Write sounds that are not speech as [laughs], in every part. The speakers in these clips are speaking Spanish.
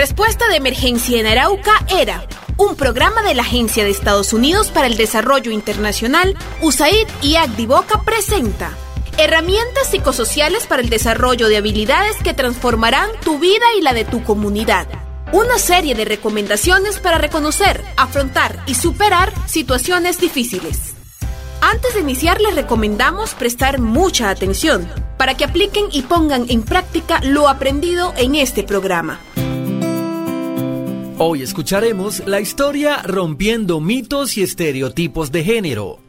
Respuesta de emergencia en Arauca era un programa de la Agencia de Estados Unidos para el Desarrollo Internacional, USAID y Agdivoca presenta herramientas psicosociales para el desarrollo de habilidades que transformarán tu vida y la de tu comunidad. Una serie de recomendaciones para reconocer, afrontar y superar situaciones difíciles. Antes de iniciar les recomendamos prestar mucha atención para que apliquen y pongan en práctica lo aprendido en este programa. Hoy escucharemos la historia Rompiendo mitos y estereotipos de género.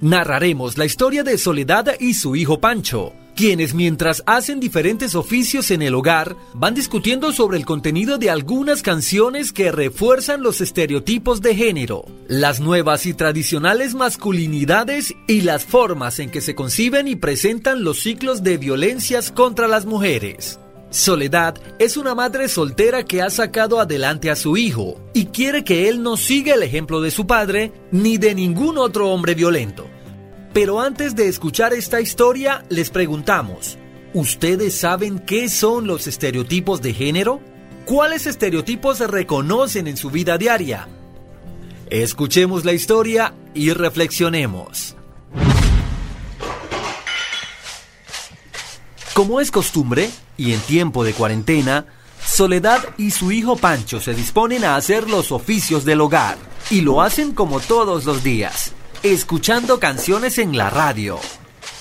Narraremos la historia de Soledad y su hijo Pancho, quienes mientras hacen diferentes oficios en el hogar van discutiendo sobre el contenido de algunas canciones que refuerzan los estereotipos de género, las nuevas y tradicionales masculinidades y las formas en que se conciben y presentan los ciclos de violencias contra las mujeres. Soledad es una madre soltera que ha sacado adelante a su hijo y quiere que él no siga el ejemplo de su padre ni de ningún otro hombre violento. Pero antes de escuchar esta historia, les preguntamos, ¿ustedes saben qué son los estereotipos de género? ¿Cuáles estereotipos se reconocen en su vida diaria? Escuchemos la historia y reflexionemos. Como es costumbre, y en tiempo de cuarentena, Soledad y su hijo Pancho se disponen a hacer los oficios del hogar, y lo hacen como todos los días, escuchando canciones en la radio.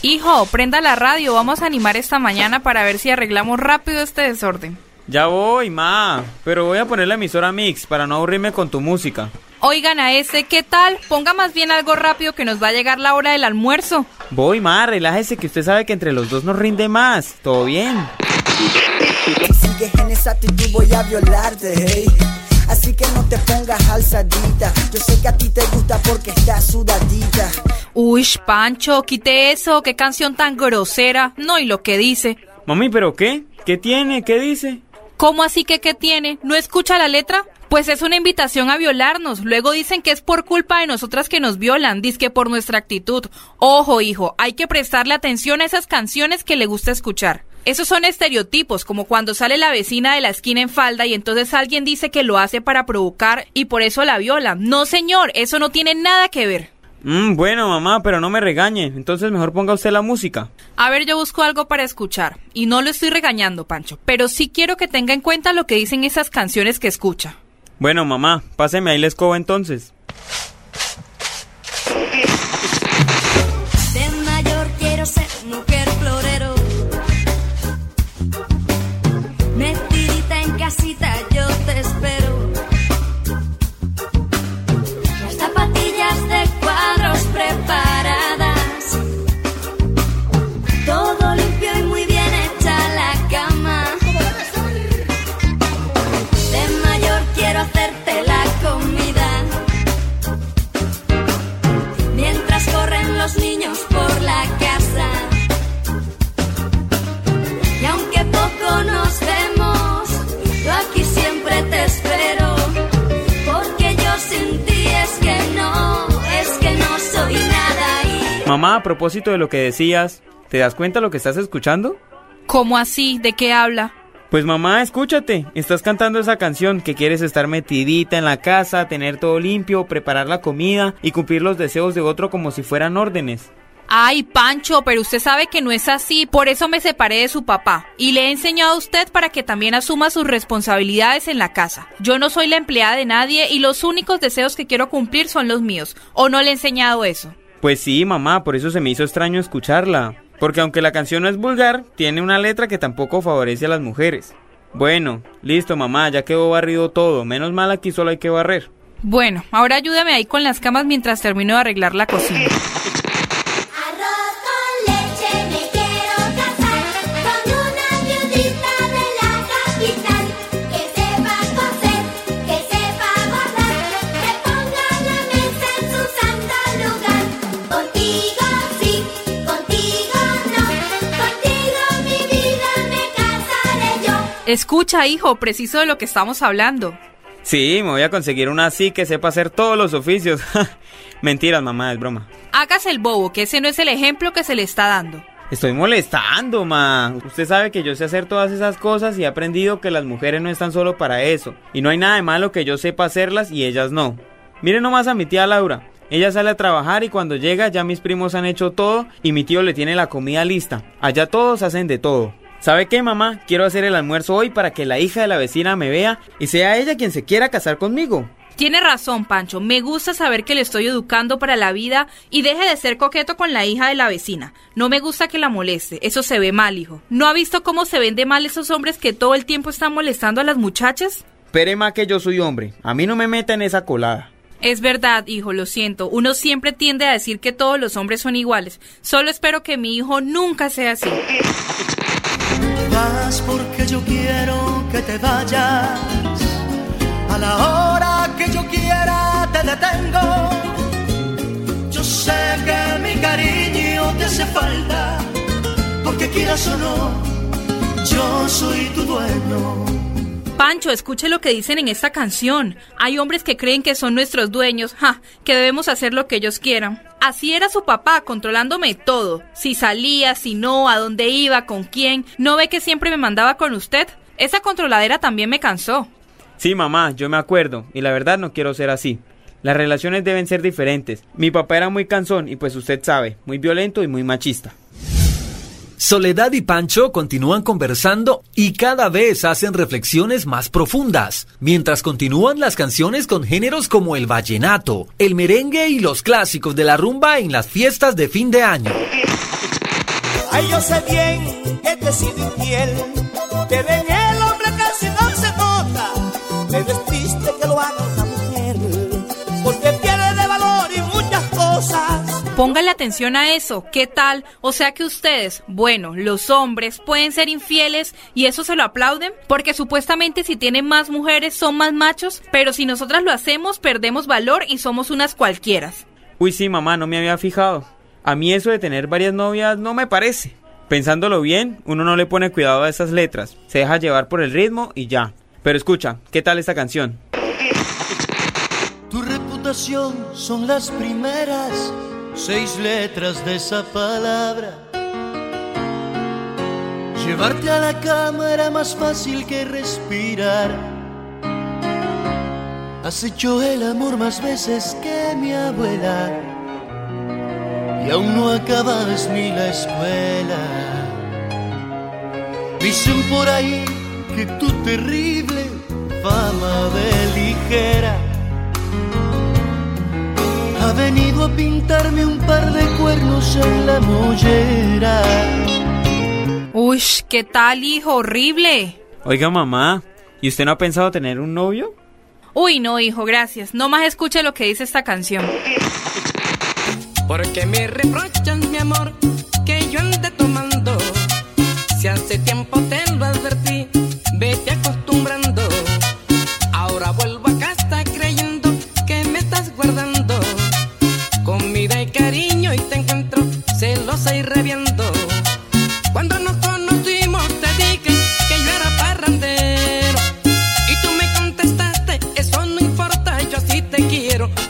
Hijo, prenda la radio, vamos a animar esta mañana para ver si arreglamos rápido este desorden. Ya voy, ma, pero voy a poner la emisora Mix para no aburrirme con tu música. Oigan a ese, ¿qué tal? Ponga más bien algo rápido que nos va a llegar la hora del almuerzo. Voy, ma, relájese que usted sabe que entre los dos nos rinde más. ¿Todo bien? sigues en esa actitud voy a violarte, hey. Así que no te pongas alzadita. Yo sé que a ti te gusta porque estás sudadita. Uy, Pancho, quite eso, qué canción tan grosera. No, y lo que dice. Mami, ¿pero qué? ¿Qué tiene? ¿Qué dice? ¿Cómo así que qué tiene? ¿No escucha la letra? Pues es una invitación a violarnos. Luego dicen que es por culpa de nosotras que nos violan, que por nuestra actitud. Ojo, hijo, hay que prestarle atención a esas canciones que le gusta escuchar. Esos son estereotipos, como cuando sale la vecina de la esquina en falda y entonces alguien dice que lo hace para provocar y por eso la viola. No, señor, eso no tiene nada que ver. Mm, bueno, mamá, pero no me regañe. Entonces mejor ponga usted la música. A ver, yo busco algo para escuchar. Y no lo estoy regañando, Pancho. Pero sí quiero que tenga en cuenta lo que dicen esas canciones que escucha. Bueno, mamá, páseme ahí la escoba entonces. Mamá, a propósito de lo que decías, ¿te das cuenta lo que estás escuchando? ¿Cómo así? ¿De qué habla? Pues mamá, escúchate, estás cantando esa canción que quieres estar metidita en la casa, tener todo limpio, preparar la comida y cumplir los deseos de otro como si fueran órdenes. Ay, Pancho, pero usted sabe que no es así, por eso me separé de su papá. Y le he enseñado a usted para que también asuma sus responsabilidades en la casa. Yo no soy la empleada de nadie y los únicos deseos que quiero cumplir son los míos. ¿O no le he enseñado eso? Pues sí, mamá, por eso se me hizo extraño escucharla. Porque aunque la canción no es vulgar, tiene una letra que tampoco favorece a las mujeres. Bueno, listo, mamá, ya quedó barrido todo. Menos mal aquí solo hay que barrer. Bueno, ahora ayúdame ahí con las camas mientras termino de arreglar la cocina. Escucha, hijo, preciso de lo que estamos hablando. Sí, me voy a conseguir una así que sepa hacer todos los oficios. [laughs] Mentiras, mamá, es broma. Hágase el bobo, que ese no es el ejemplo que se le está dando. Estoy molestando, ma. Usted sabe que yo sé hacer todas esas cosas y he aprendido que las mujeres no están solo para eso. Y no hay nada de malo que yo sepa hacerlas y ellas no. Miren nomás a mi tía Laura. Ella sale a trabajar y cuando llega ya mis primos han hecho todo y mi tío le tiene la comida lista. Allá todos hacen de todo. ¿Sabe qué, mamá? Quiero hacer el almuerzo hoy para que la hija de la vecina me vea y sea ella quien se quiera casar conmigo. Tiene razón, Pancho. Me gusta saber que le estoy educando para la vida y deje de ser coqueto con la hija de la vecina. No me gusta que la moleste. Eso se ve mal, hijo. ¿No ha visto cómo se ven de mal esos hombres que todo el tiempo están molestando a las muchachas? Pero ma que yo soy hombre. A mí no me meta en esa colada. Es verdad, hijo, lo siento. Uno siempre tiende a decir que todos los hombres son iguales. Solo espero que mi hijo nunca sea así. Vas porque yo quiero que te vayas. A la hora que yo quiera te detengo. Yo sé que mi cariño te hace falta. Porque quieras o no, yo soy tu dueño. Pancho, escuche lo que dicen en esta canción. Hay hombres que creen que son nuestros dueños, ja, que debemos hacer lo que ellos quieran. Así era su papá, controlándome todo. Si salía, si no, a dónde iba, con quién. ¿No ve que siempre me mandaba con usted? Esa controladera también me cansó. Sí, mamá, yo me acuerdo, y la verdad no quiero ser así. Las relaciones deben ser diferentes. Mi papá era muy cansón y pues usted sabe, muy violento y muy machista. Soledad y Pancho continúan conversando y cada vez hacen reflexiones más profundas, mientras continúan las canciones con géneros como el vallenato, el merengue y los clásicos de la rumba en las fiestas de fin de año. Cosas. Póngale atención a eso. ¿Qué tal? O sea que ustedes, bueno, los hombres pueden ser infieles y eso se lo aplauden porque supuestamente si tienen más mujeres son más machos, pero si nosotras lo hacemos perdemos valor y somos unas cualquieras. Uy, sí, mamá, no me había fijado. A mí eso de tener varias novias no me parece. Pensándolo bien, uno no le pone cuidado a esas letras, se deja llevar por el ritmo y ya. Pero escucha, ¿qué tal esta canción? Tu reputación son las primeras seis letras de esa palabra. Llevarte a la cama era más fácil que respirar. Has hecho el amor más veces que mi abuela. Y aún no acabas ni la escuela. Dicen por ahí que tu terrible fama de ligera ha venido a pintarme un par de cuernos en la mollera. Uy, ¿qué tal, hijo? Horrible. Oiga, mamá, ¿y usted no ha pensado tener un novio? Uy, no, hijo, gracias. No más escuche lo que dice esta canción. Porque me reprochan, mi amor, que yo ande tomando. Si hace tiempo te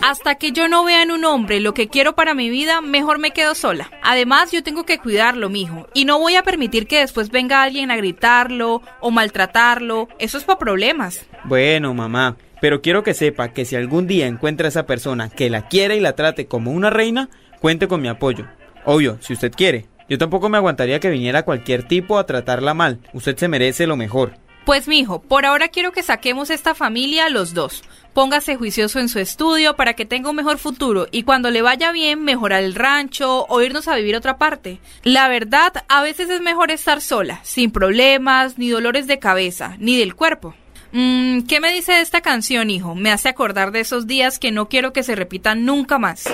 Hasta que yo no vea en un hombre lo que quiero para mi vida, mejor me quedo sola. Además, yo tengo que cuidarlo, mijo. Y no voy a permitir que después venga alguien a gritarlo o maltratarlo. Eso es para problemas. Bueno, mamá, pero quiero que sepa que si algún día encuentra a esa persona que la quiere y la trate como una reina, cuente con mi apoyo. Obvio, si usted quiere. Yo tampoco me aguantaría que viniera cualquier tipo a tratarla mal. Usted se merece lo mejor. Pues mijo, por ahora quiero que saquemos esta familia los dos. Póngase juicioso en su estudio para que tenga un mejor futuro y cuando le vaya bien mejorar el rancho o irnos a vivir otra parte. La verdad, a veces es mejor estar sola, sin problemas, ni dolores de cabeza, ni del cuerpo. Mm, ¿Qué me dice esta canción, hijo? Me hace acordar de esos días que no quiero que se repitan nunca más.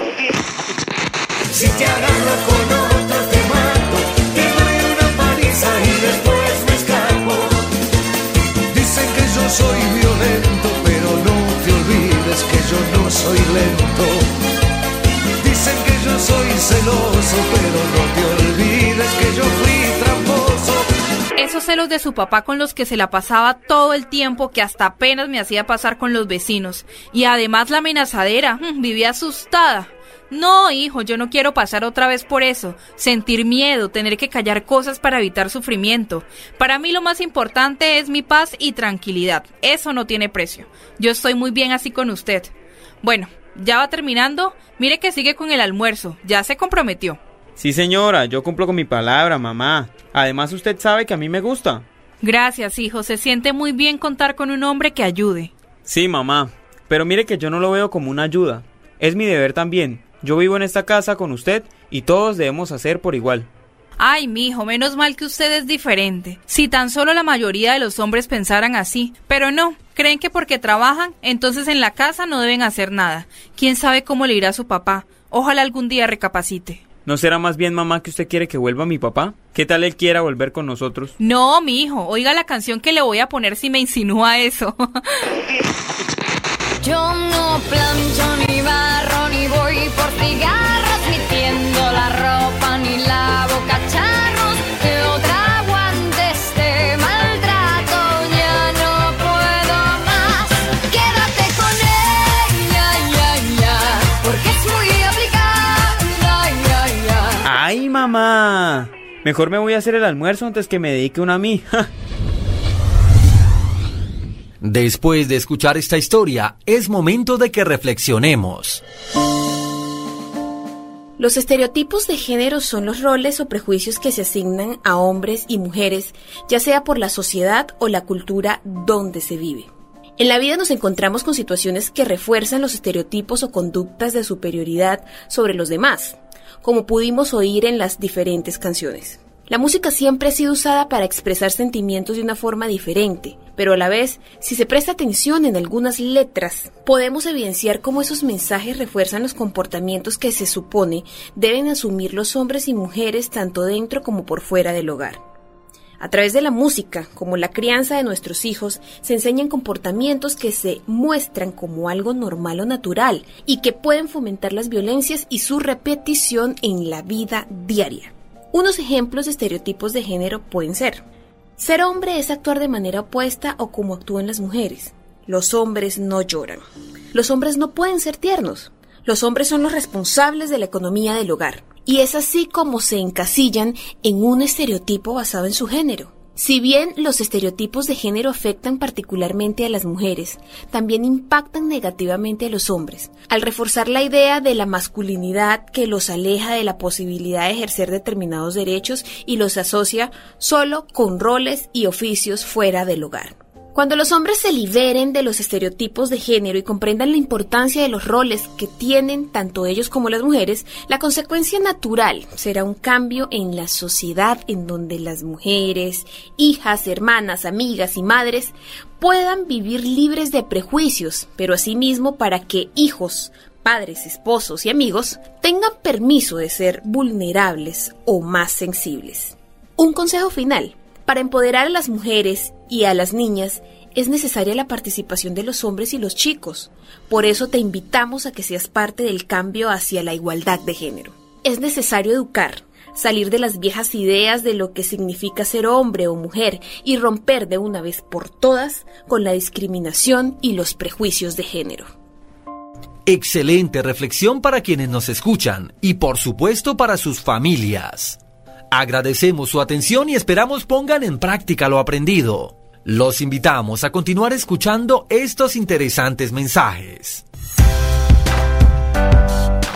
Si te celoso, pero no te olvides que yo fui tramposo. Esos celos de su papá con los que se la pasaba todo el tiempo que hasta apenas me hacía pasar con los vecinos. Y además la amenazadera, mm, vivía asustada. No, hijo, yo no quiero pasar otra vez por eso. Sentir miedo, tener que callar cosas para evitar sufrimiento. Para mí lo más importante es mi paz y tranquilidad. Eso no tiene precio. Yo estoy muy bien así con usted. Bueno, ya va terminando. Mire que sigue con el almuerzo. Ya se comprometió. Sí, señora, yo cumplo con mi palabra, mamá. Además, usted sabe que a mí me gusta. Gracias, hijo. Se siente muy bien contar con un hombre que ayude. Sí, mamá. Pero mire que yo no lo veo como una ayuda. Es mi deber también. Yo vivo en esta casa con usted y todos debemos hacer por igual. Ay, mijo, menos mal que usted es diferente. Si tan solo la mayoría de los hombres pensaran así. Pero no, creen que porque trabajan, entonces en la casa no deben hacer nada. ¿Quién sabe cómo le irá a su papá? Ojalá algún día recapacite. ¿No será más bien, mamá, que usted quiere que vuelva mi papá? ¿Qué tal él quiera volver con nosotros? No, mi hijo, oiga la canción que le voy a poner si me insinúa eso. [laughs] Yo no plancho ni barro ni voy por cigarros Mejor me voy a hacer el almuerzo antes que me dedique una a mí. [laughs] Después de escuchar esta historia, es momento de que reflexionemos. Los estereotipos de género son los roles o prejuicios que se asignan a hombres y mujeres, ya sea por la sociedad o la cultura donde se vive. En la vida nos encontramos con situaciones que refuerzan los estereotipos o conductas de superioridad sobre los demás, como pudimos oír en las diferentes canciones. La música siempre ha sido usada para expresar sentimientos de una forma diferente, pero a la vez, si se presta atención en algunas letras, podemos evidenciar cómo esos mensajes refuerzan los comportamientos que se supone deben asumir los hombres y mujeres tanto dentro como por fuera del hogar. A través de la música, como la crianza de nuestros hijos, se enseñan comportamientos que se muestran como algo normal o natural y que pueden fomentar las violencias y su repetición en la vida diaria. Unos ejemplos de estereotipos de género pueden ser ser hombre es actuar de manera opuesta o como actúan las mujeres. Los hombres no lloran. Los hombres no pueden ser tiernos. Los hombres son los responsables de la economía del hogar. Y es así como se encasillan en un estereotipo basado en su género. Si bien los estereotipos de género afectan particularmente a las mujeres, también impactan negativamente a los hombres, al reforzar la idea de la masculinidad que los aleja de la posibilidad de ejercer determinados derechos y los asocia solo con roles y oficios fuera del hogar. Cuando los hombres se liberen de los estereotipos de género y comprendan la importancia de los roles que tienen tanto ellos como las mujeres, la consecuencia natural será un cambio en la sociedad en donde las mujeres, hijas, hermanas, amigas y madres puedan vivir libres de prejuicios, pero asimismo para que hijos, padres, esposos y amigos tengan permiso de ser vulnerables o más sensibles. Un consejo final. Para empoderar a las mujeres y a las niñas es necesaria la participación de los hombres y los chicos. Por eso te invitamos a que seas parte del cambio hacia la igualdad de género. Es necesario educar, salir de las viejas ideas de lo que significa ser hombre o mujer y romper de una vez por todas con la discriminación y los prejuicios de género. Excelente reflexión para quienes nos escuchan y por supuesto para sus familias. Agradecemos su atención y esperamos pongan en práctica lo aprendido. Los invitamos a continuar escuchando estos interesantes mensajes.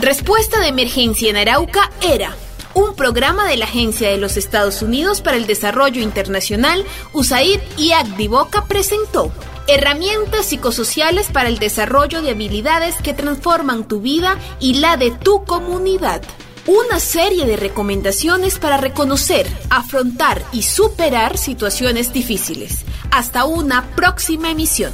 Respuesta de emergencia en Arauca era un programa de la Agencia de los Estados Unidos para el Desarrollo Internacional, USAID y Agdivoca presentó herramientas psicosociales para el desarrollo de habilidades que transforman tu vida y la de tu comunidad. Una serie de recomendaciones para reconocer, afrontar y superar situaciones difíciles. Hasta una próxima emisión.